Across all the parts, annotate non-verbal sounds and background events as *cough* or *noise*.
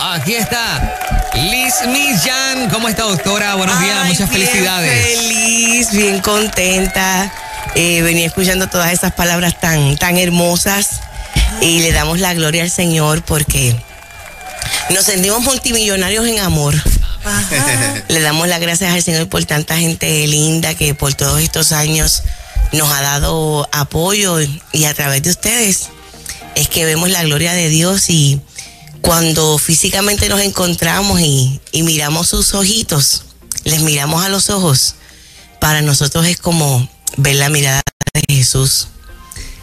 aquí está Liz Millán. ¿Cómo está, doctora? Buenos días, muchas bien felicidades. Feliz, bien contenta. Eh, venía escuchando todas esas palabras tan, tan hermosas y le damos la gloria al Señor porque nos sentimos multimillonarios en amor. Le damos las gracias al Señor por tanta gente linda que por todos estos años nos ha dado apoyo y a través de ustedes es que vemos la gloria de Dios y cuando físicamente nos encontramos y, y miramos sus ojitos, les miramos a los ojos, para nosotros es como ver la mirada de Jesús.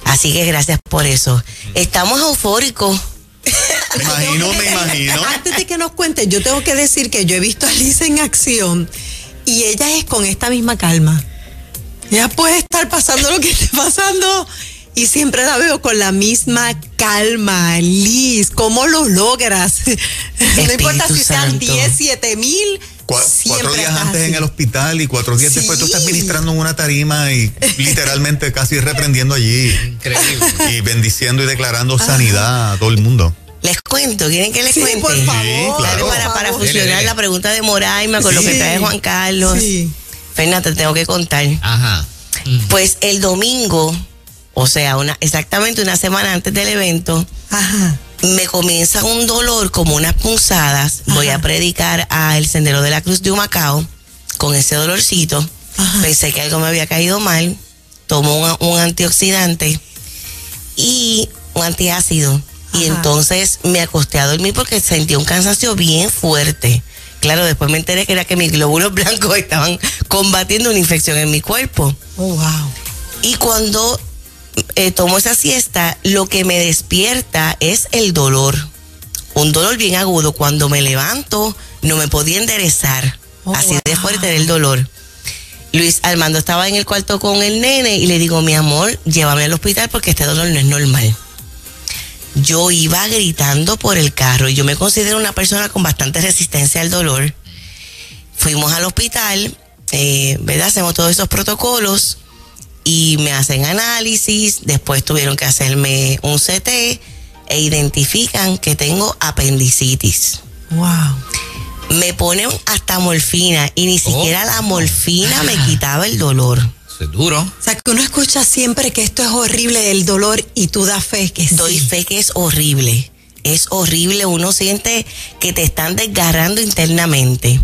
Así que gracias por eso. Estamos eufóricos. Me imagino, me imagino. Antes de que nos cuente, yo tengo que decir que yo he visto a Liz en acción y ella es con esta misma calma. Ella puede estar pasando lo que esté pasando y siempre la veo con la misma calma. Liz, ¿cómo lo logras? *laughs* no importa si sean Santo. 10, 7 mil. Siempre cuatro días antes así. en el hospital y cuatro días Sí. después tú estás ministrando en una tarima y *laughs* literalmente casi reprendiendo allí Increíble. y bendiciendo y declarando sanidad a todo el mundo. Les cuento, ¿quieren que les Sí, cuente? por favor. Sí, claro. Dale para, para Por Dele, fusionar la pregunta de Moraima con lo que trae Juan Carlos. Sí. Fernanda, te tengo que contar. Ajá. Mm. Pues el domingo, o sea, una, exactamente una semana antes del evento, Ajá. me comienza un dolor como unas punzadas. Voy a predicar a el Sendero de la Cruz de Humacao con ese dolorcito. Ajá. Pensé que algo me había caído mal. Tomo un, un antioxidante y un antiácido. Y entonces me acosté a dormir porque sentí un cansancio bien fuerte. Claro, después me enteré que era que mis glóbulos *laughs* blancos estaban combatiendo una infección en mi cuerpo. Oh, wow. Y cuando eh, tomo esa siesta, lo que me despierta es el dolor. Un dolor bien agudo. Cuando me levanto, no me podía enderezar. Oh, Así de fuerte era el dolor. Luis Armando estaba en el cuarto con el nene y le digo, mi amor, llévame al hospital porque este dolor no es normal. Yo iba gritando por el carro y yo me considero una persona con bastante resistencia al dolor. Fuimos al hospital, eh, ¿verdad? Hacemos todos esos protocolos y me hacen análisis, después tuvieron que hacerme un CT e identifican que tengo apendicitis. Wow. Me ponen hasta morfina y ni Oh. siquiera la morfina me quitaba el dolor. Eso es duro. O sea, que uno escucha siempre que esto es horrible, el dolor, y tú das fe que Doy sí. fe que es horrible. Es horrible, uno siente que te están desgarrando internamente.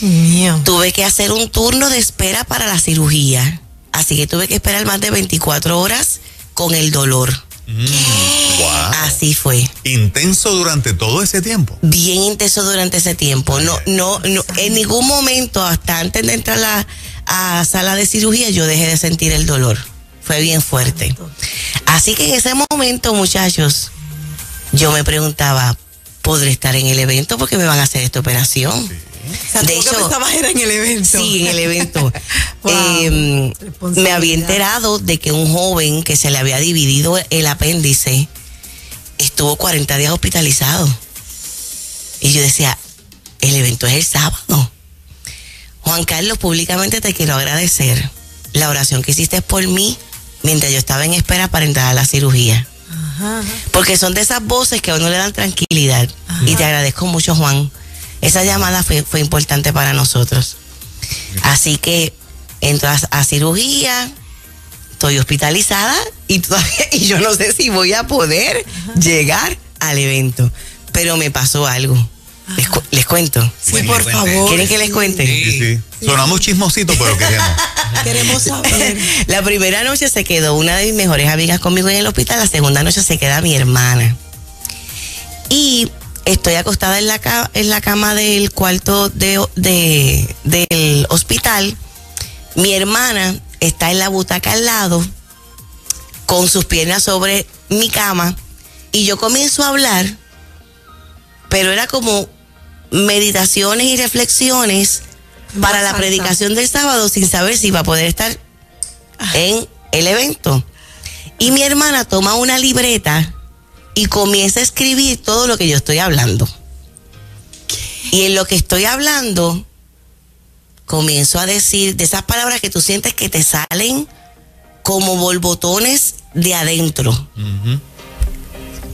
Mío. Tuve que hacer un turno de espera para la cirugía. Así que tuve que esperar más de 24 horas con el dolor. Wow. Así fue. Intenso durante todo ese tiempo. Bien intenso durante ese tiempo. No, no, no, en ningún momento, hasta antes de entrar a la a sala de cirugía, yo dejé de sentir el dolor. Fue bien fuerte. Así que en ese momento, muchachos, yo me preguntaba, ¿podré estar en el evento porque me van a hacer esta operación? O sea, de que hecho- pensabas era en el evento. Sí, en el evento. *laughs* Wow, Eh, responsabilidad. me había enterado de que un joven que se le había dividido el apéndice estuvo 40 días hospitalizado. Y yo decía, el evento es el sábado. Juan Carlos, públicamente te quiero agradecer la oración que hiciste por mí mientras yo estaba en espera para entrar a la cirugía. Ajá, ajá. Porque son de esas voces que a uno le dan tranquilidad. Y te agradezco mucho, Juan. Esa llamada fue, fue importante para nosotros. Así que entro a, a cirugía, estoy hospitalizada y, todavía, y yo no sé si voy a poder llegar al evento. Pero me pasó algo. Les, cu- les cuento. Sí, por favor. ¿Quieren que les cuente? Sí. Sí, sí. Sonamos chismositos, pero queremos. *laughs* Queremos saber. *laughs* La primera noche se quedó una de mis mejores amigas conmigo en el hospital, la segunda noche se queda mi hermana. Y estoy acostada en la, ca- en la cama del cuarto de, de- del hospital. Mi hermana está en la butaca al lado, con sus piernas sobre mi cama, y yo comienzo a hablar, pero era como meditaciones y reflexiones para la predicación del sábado sin saber si iba a poder estar en el evento. Y mi hermana toma una libreta y comienza a escribir todo lo que yo estoy hablando. Y en lo que estoy hablando, comienzo a decir de esas palabras que tú sientes que te salen como borbotones de adentro.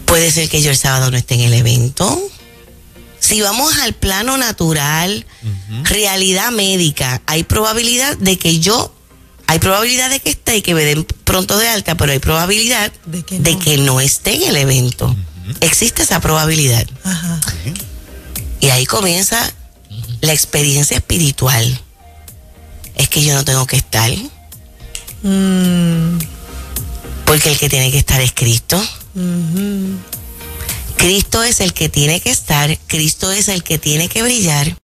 Puede ser que yo el sábado no esté en el evento. Si vamos al plano natural, realidad médica, hay probabilidad de que yo, hay probabilidad de que esté y que me den pronto de alta, pero hay probabilidad De que de no. que no esté en el evento. Existe esa probabilidad. Ajá. Y ahí comienza la experiencia espiritual. Es que yo no tengo que estar, Mm, porque el que tiene que estar es Cristo. Cristo es el que tiene que estar, Cristo es el que tiene que brillar.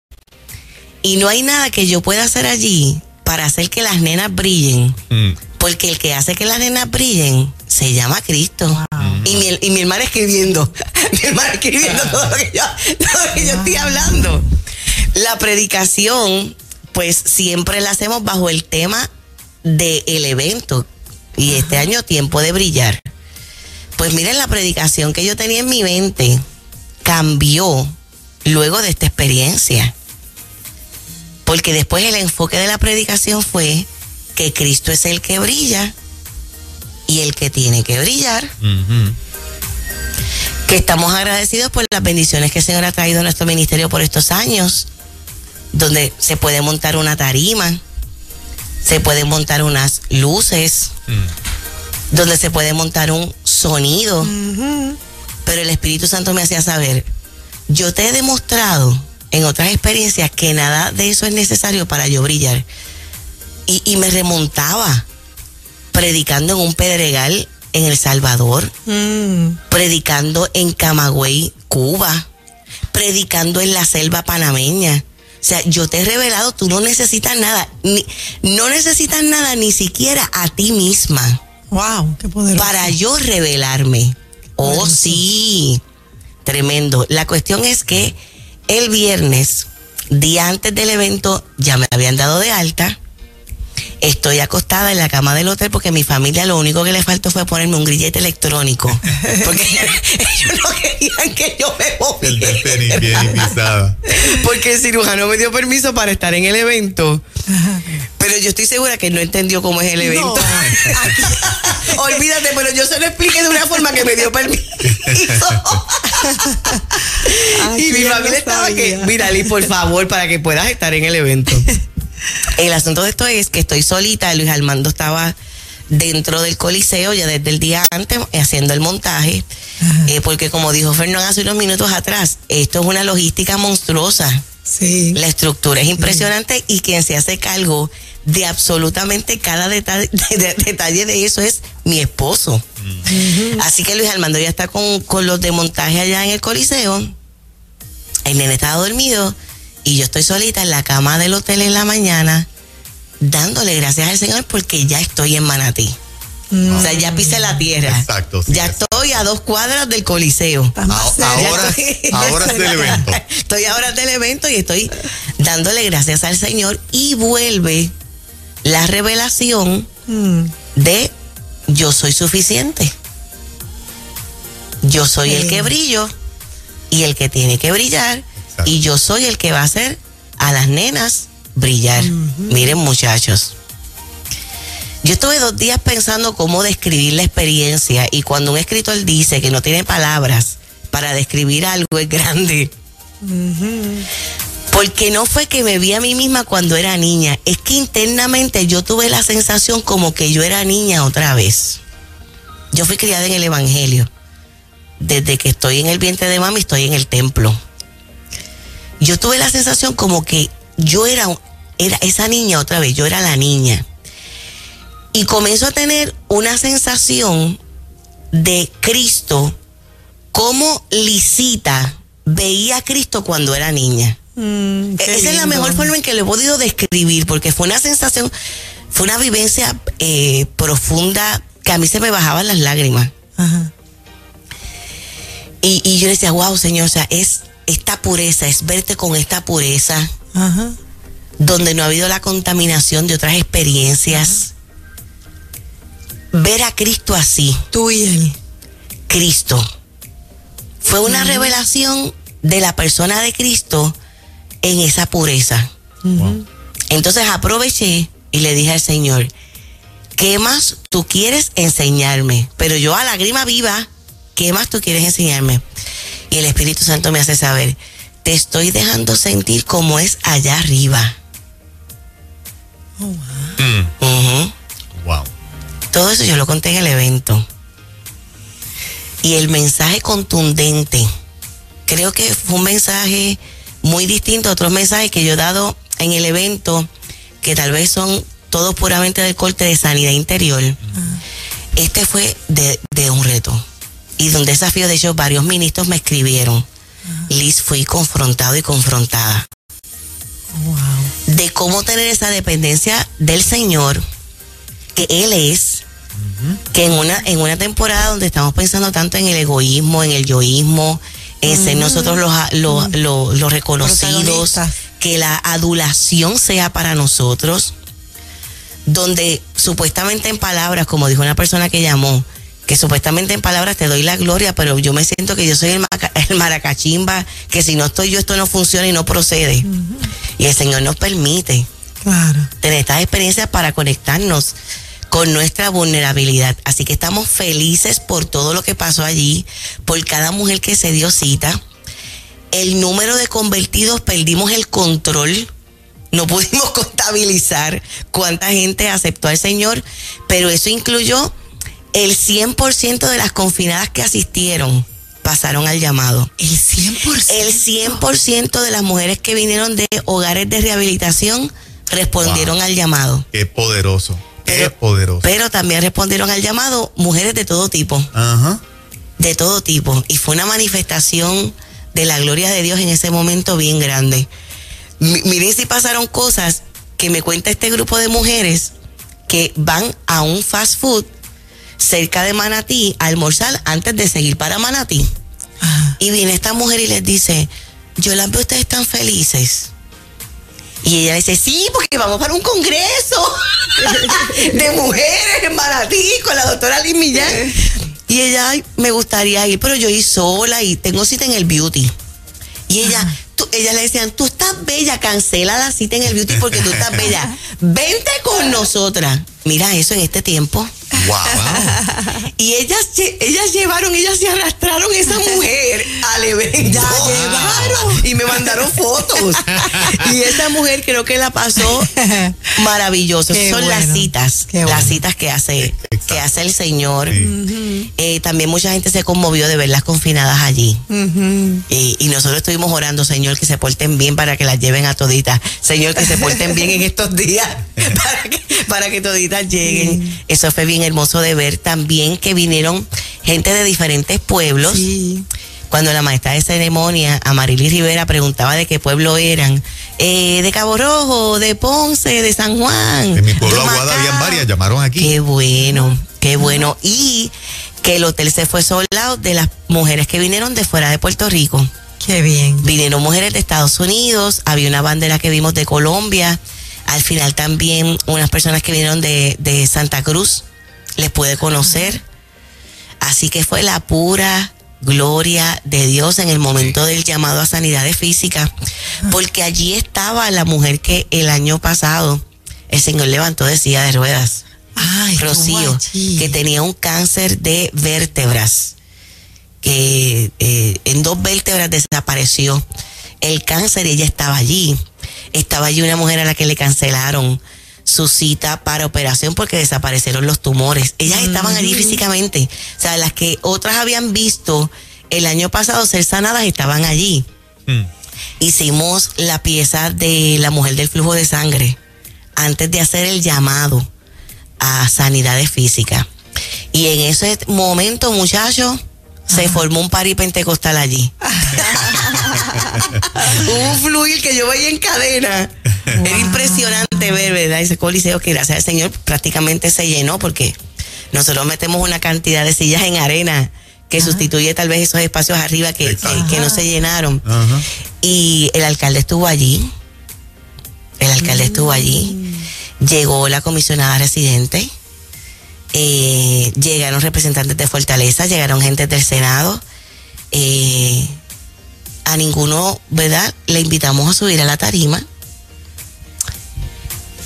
Y no hay nada que yo pueda hacer allí para hacer que las nenas brillen, Mm. porque el que hace que las nenas brillen se llama Cristo. Y, mi, y mi hermana escribiendo, *laughs* mi hermana escribiendo todo lo que yo, todo lo que yo estoy hablando. La predicación, pues siempre la hacemos bajo el tema del evento. Y este año tiempo de brillar. Pues miren, la predicación que yo tenía en mi mente cambió luego de esta experiencia. Porque después el enfoque de la predicación fue que Cristo es el que brilla y el que tiene que brillar. Que estamos agradecidos por las bendiciones que el Señor ha traído a nuestro ministerio por estos años, donde se puede montar una tarima, se pueden montar unas luces, Mm. donde se puede montar un sonido. Pero el Espíritu Santo me hacía saber, yo te he demostrado en otras experiencias que nada de eso es necesario para yo brillar. Y, y me remontaba predicando en un pedregal en El Salvador, Mm, predicando en Camagüey, Cuba, predicando en la selva panameña. O sea, yo te he revelado, tú no necesitas nada, ni, no necesitas nada ni siquiera a ti misma wow, qué poderoso. para yo revelarme. Oh, sí, tremendo. La cuestión es que el viernes, día antes del evento, ya me habían dado de alta. Estoy acostada en la cama del hotel porque mi familia lo único que le faltó fue ponerme un grillete electrónico. *laughs* Porque *laughs* ellos no querían que yo me El moviera. Porque el cirujano me dio permiso para estar en el evento. Pero yo estoy segura que no entendió cómo es el evento. *laughs* Olvídate, pero yo se lo expliqué de una forma que me dio permiso. Ay, y mi ¿quién lo familia estaba que, mira, Liz, por favor, para que puedas estar en el evento. El asunto de esto es que estoy solita, Luis Armando estaba dentro del coliseo ya desde el día antes eh, haciendo el montaje, eh, porque como dijo Fernando hace unos minutos atrás, esto es una logística monstruosa. Sí. La estructura es impresionante y quien se hace cargo de absolutamente cada detalle *laughs* de, de- detalle de eso es mi esposo. Así que Luis Armando ya está con, con los de montaje allá en el Coliseo. El nene estaba dormido y yo estoy solita en la cama del hotel en la mañana dándole gracias al Señor porque ya estoy en Manatí. O sea, ya pisé la tierra. Exacto, sí, ya exacto. estoy a dos cuadras del Coliseo. A- ahora, estoy- ahora es del *laughs* evento. Estoy ahora del evento y estoy dándole gracias al Señor y vuelve la revelación Mm, de yo soy suficiente. Yo soy el que brillo y el que tiene que brillar Exacto. y yo soy el que va a hacer a las nenas brillar. Miren muchachos. Yo estuve dos días pensando cómo describir la experiencia y cuando un escritor dice que no tiene palabras para describir algo es grande. Porque no fue que me vi a mí misma cuando era niña, es que internamente yo tuve la sensación como que yo era niña otra vez. Yo fui criada en el Evangelio. Desde que estoy en el vientre de mami estoy en el templo. Yo tuve la sensación como que yo era, era esa niña otra vez, yo era la niña. Y comienzo a tener una sensación de Cristo, como Lisita veía a Cristo cuando era niña. mm, qué Esa es la mejor forma en que lo he podido describir, porque fue una sensación, fue una vivencia eh, profunda que a mí se me bajaban las lágrimas. Ajá. Y, y yo decía, wow, Señor, o sea, es esta pureza, es verte con esta pureza, Ajá. donde no ha habido la contaminación de otras experiencias. Ver a Cristo así, Tú y él. Cristo. Fue una revelación de la persona de Cristo en esa pureza. Wow. Entonces aproveché y le dije al Señor, ¿qué más tú quieres enseñarme? Pero yo a lágrima viva, ¿qué más tú quieres enseñarme? Y el Espíritu Santo me hace saber, te estoy dejando sentir como es allá arriba. Mm, Ujú. wow. Todo eso yo lo conté en el evento. Y el mensaje contundente, creo que fue un mensaje muy distinto a otros mensajes que yo he dado en el evento, que tal vez son todos puramente del corte de sanidad interior. Este fue de, de un reto. Y de un desafío, de hecho, varios ministros me escribieron. Liz, fui confrontado y confrontada. Wow. de cómo tener esa dependencia del Señor, que Él es, que en una, en una temporada donde estamos pensando tanto en el egoísmo, en el yoísmo, en ser nosotros los, los, los- los reconocidos, que la adulación sea para nosotros, donde supuestamente en palabras, como dijo una persona que llamó, que supuestamente en palabras te doy la gloria, pero yo me siento que yo soy el, *laughs* maracachimba, que si no estoy yo esto no funciona y no procede. Y el Señor nos permite Claro. tener estas experiencias para conectarnos con nuestra vulnerabilidad. Así que estamos felices por todo lo que pasó allí, por cada mujer que se dio cita. El número de convertidos perdimos el control. No *laughs* pudimos contabilizar cuánta gente aceptó al Señor, pero eso incluyó el 100% de las confinadas que asistieron pasaron al llamado. El 100%. El 100% de las mujeres que vinieron de hogares de rehabilitación respondieron Wow. al llamado. Qué poderoso. Qué Pero- poderoso. Pero también respondieron al llamado mujeres de todo tipo, Ajá. de todo tipo. Y fue una manifestación de la gloria de Dios en ese momento bien grande. Mi- miren si pasaron cosas que me cuenta este grupo de mujeres que van a un fast food cerca de Manatí a almorzar antes de seguir para Manatí. Y viene esta mujer y les dice, yo las veo ustedes tan felices. Y ella dice, sí, porque vamos para un congreso *laughs* de mujeres en Manatí con la doctora Liz Millán. Y ella, "Ay, me gustaría ir, pero yo ir sola y tengo cita en el beauty. Y ella, tú- ella le decían, tú estás bella, cancela la cita en el beauty porque tú estás bella. *laughs* Vente con nosotras. Mira eso en este tiempo. Wow. *laughs* Y ellas, ellas llevaron, ellas se arrastraron esa mujer al evento. Ya llevaron. Y me mandaron fotos. Y esa mujer creo que la pasó maravilloso. Qué Son las citas, Qué las bueno. citas que hace, Exacto. que hace el Señor. Sí. Eh, también mucha gente se conmovió de verlas confinadas allí. Y nosotros estuvimos orando, Señor, que se porten bien para que las lleven a toditas. Señor, que se porten bien en estos días *laughs* para que, para que toditas lleguen. Eso fue bien hermoso de ver también que vinieron gente de diferentes pueblos. Sí. Cuando la maestra de ceremonia, Amarili Rivera, preguntaba de qué pueblo eran. Eh, de Cabo Rojo, de Ponce, de San Juan. En mi pueblo Aguada habían varias, llamaron aquí. Qué bueno, qué bueno. Y que el hotel se fue soldado de las mujeres que vinieron de fuera de Puerto Rico. Qué bien. Vinieron mujeres de Estados Unidos, había una bandera que vimos de Colombia, al final también unas personas que vinieron de, de Santa Cruz, les pude conocer. Así que fue la pura gloria de Dios en el momento del llamado a sanidades físicas, porque allí estaba la mujer que el año pasado el Señor levantó de silla de ruedas. Ay, Rocío, que tenía un cáncer de vértebras, que eh, en dos vértebras desapareció el cáncer y ella estaba allí. Estaba allí una mujer a la que le cancelaron su cita para operación porque desaparecieron los tumores. Ellas estaban allí físicamente. O sea, las que otras habían visto el año pasado ser sanadas estaban allí. Mm. Hicimos la pieza de la mujer del flujo de sangre antes de hacer el llamado a sanidades físicas. Y en ese momento, muchachos, se formó un pari pentecostal allí. *laughs* *laughs* un fluir que yo veía en cadena. *laughs* Era impresionante ver, ¿verdad? Ese coliseo que gracias al Señor prácticamente se llenó porque nosotros metemos una cantidad de sillas en arena que sustituye tal vez esos espacios arriba que, que- no se llenaron. Ajá. Y el alcalde estuvo allí. El alcalde estuvo allí. Llegó la comisionada residente. eh, llegaron representantes de Fortaleza, llegaron gente del Senado. eh, a ninguno, ¿verdad? Le invitamos a subir a la tarima.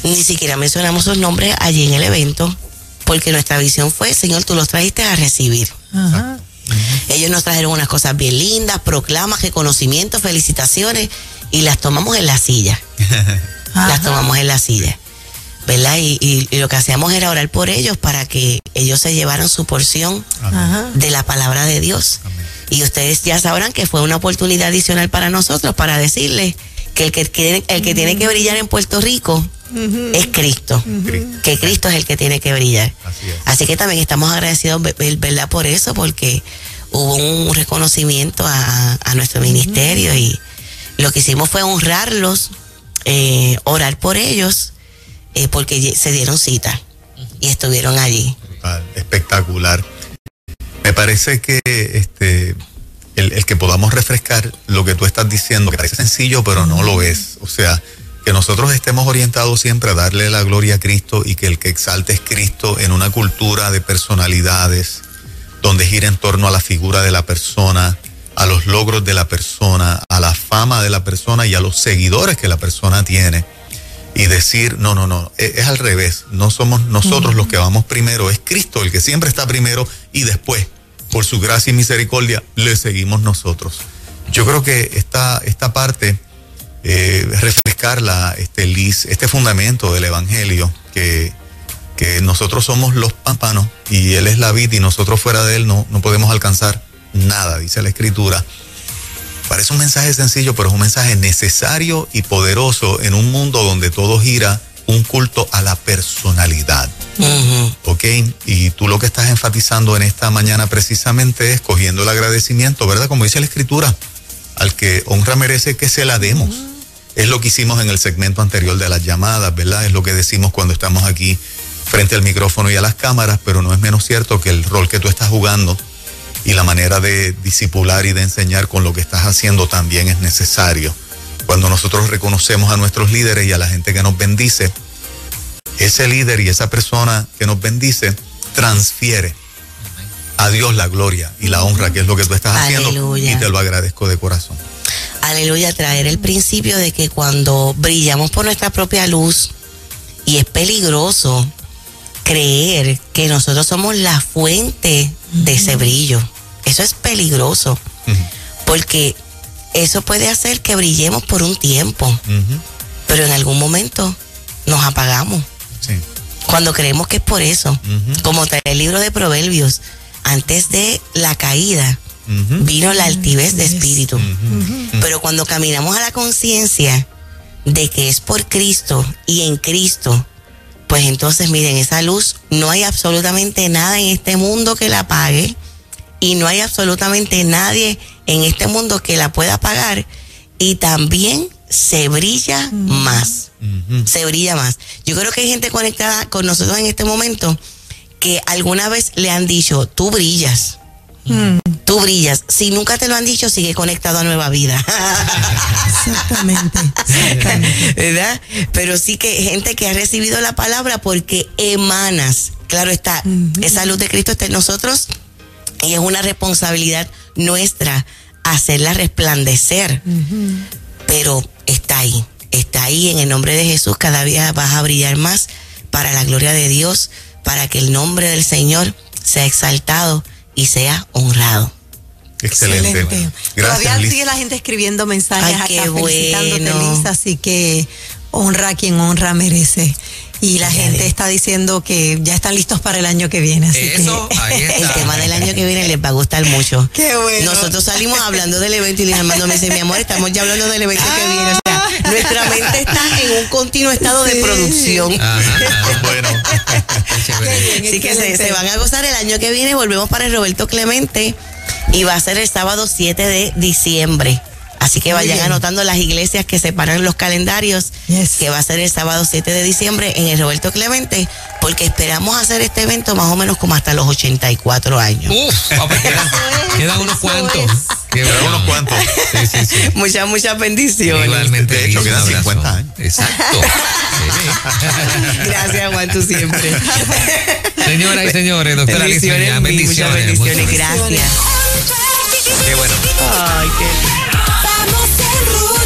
Ni siquiera mencionamos sus nombres allí en el evento, porque nuestra visión fue, Señor, tú los trajiste a recibir. Ajá. Ellos nos trajeron unas cosas bien lindas, proclamas, reconocimientos, felicitaciones y las tomamos en la silla. *laughs* las tomamos en la silla. ¿Verdad? Y, y- y lo que hacíamos era orar por ellos para que ellos se llevaran su porción Ajá. de la palabra de Dios. Y ustedes ya sabrán que fue una oportunidad adicional para nosotros para decirles que el que, el que tiene que brillar en Puerto Rico es Cristo. Que Cristo es el que tiene que brillar. Así es. Así que también estamos agradecidos, ve- ve- ¿verdad? Por eso, porque hubo un reconocimiento a, a nuestro ministerio y lo que hicimos fue honrarlos, eh, orar por ellos, eh, porque se dieron cita y estuvieron allí. Espectacular. Me parece que este el, el que podamos refrescar lo que tú estás diciendo, que parece sencillo, pero no lo es. O sea, que nosotros estemos orientados siempre a darle la gloria a Cristo y que el que exalte es Cristo en una cultura de personalidades, donde gira en torno a la figura de la persona, a los logros de la persona, a la fama de la persona y a los seguidores que la persona tiene. Y decir, no, no, no, e- es, al revés, no somos nosotros los que vamos primero, es Cristo el que siempre está primero y después, por su gracia y misericordia, le seguimos nosotros. Yo creo que esta, esta parte, eh, refrescarla, este, Liz, este fundamento del Evangelio, que, que nosotros somos los pámpanos y Él es la vid y nosotros fuera de Él no, no podemos alcanzar nada, dice la Escritura. Parece un mensaje sencillo, pero es un mensaje necesario y poderoso en un mundo donde todo gira un culto a la personalidad. ¿Ok? Y tú lo que estás enfatizando en esta mañana precisamente es cogiendo el agradecimiento, ¿verdad? Como dice la escritura, al que honra merece que se la demos. Es lo que hicimos en el segmento anterior de las llamadas, ¿verdad? Es lo que decimos cuando estamos aquí frente al micrófono y a las cámaras, pero no es menos cierto que el rol que tú estás jugando y la manera de disipular y de enseñar con lo que estás haciendo también es necesario. Cuando nosotros reconocemos a nuestros líderes y a la gente que nos bendice, ese líder y esa persona que nos bendice transfiere a Dios la gloria y la honra, que es lo que tú estás haciendo, Aleluya. y te lo agradezco de corazón. Aleluya, traer el principio de que cuando brillamos por nuestra propia luz, y es peligroso creer que nosotros somos la fuente de ese brillo. Eso es peligroso, porque eso puede hacer que brillemos por un tiempo, pero en algún momento nos apagamos. Sí. Cuando creemos que es por eso, como trae el libro de Proverbios, antes de la caída Vino la altivez de espíritu. Pero cuando caminamos a la conciencia de que es por Cristo y en Cristo, pues entonces miren, esa luz no hay absolutamente nada en este mundo que la apague y no hay absolutamente nadie en este mundo que la pueda apagar y también se brilla más, se brilla más. Yo creo que hay gente conectada con nosotros en este momento que alguna vez le han dicho, tú brillas. Tú brillas. Si nunca te lo han dicho, sigue conectado a Nueva Vida. Exactamente. exactamente. *laughs* ¿verdad? Pero sí que gente que ha recibido la palabra porque emanas. Claro está, esa luz de Cristo está en nosotros y es una responsabilidad nuestra hacerla resplandecer. Pero está ahí, está ahí en el nombre de Jesús. Cada día vas a brillar más para la gloria de Dios, para que el nombre del Señor sea exaltado y sea honrado. Excelente. Excelente. Gracias, Todavía Liz. sigue la gente escribiendo mensajes Ay, qué acá felicitándote, bueno. Liz, así que honra a quien honra merece. Y la Ay, gente está diciendo que ya están listos para el año que viene. Así Eso, que, ahí *laughs* El tema del año que viene les va a gustar mucho. Qué bueno. Nosotros salimos hablando del evento y Luis Armando me dice, mi amor, estamos ya hablando del evento que viene. Nuestra mente está en un continuo estado de producción. Ajá, ajá. Bueno. Así que se, van a gozar el año que viene. Volvemos para el Roberto Clemente y va a ser el sábado 7 de diciembre. Así que vayan anotando las iglesias que separan los calendarios, Yes. que va a ser el sábado 7 de diciembre en el Roberto Clemente, porque esperamos hacer este evento más o menos como hasta los 84 años. Uf, quedan, quedan unos cuantos. Quedan bueno. unos cuantos. Sí, sí, sí. *laughs* Muchas, muchas bendiciones. Igualmente. De hecho, quedan abrazo. 50 años. Exacto. Sí. *laughs* Gracias, Juan, tú siempre. Señoras y señores, doctora bendiciones, Peña, mil, muchas bendiciones. bendiciones. muchas Gracias. Qué bueno. Ay, qué Vamos en rumbo.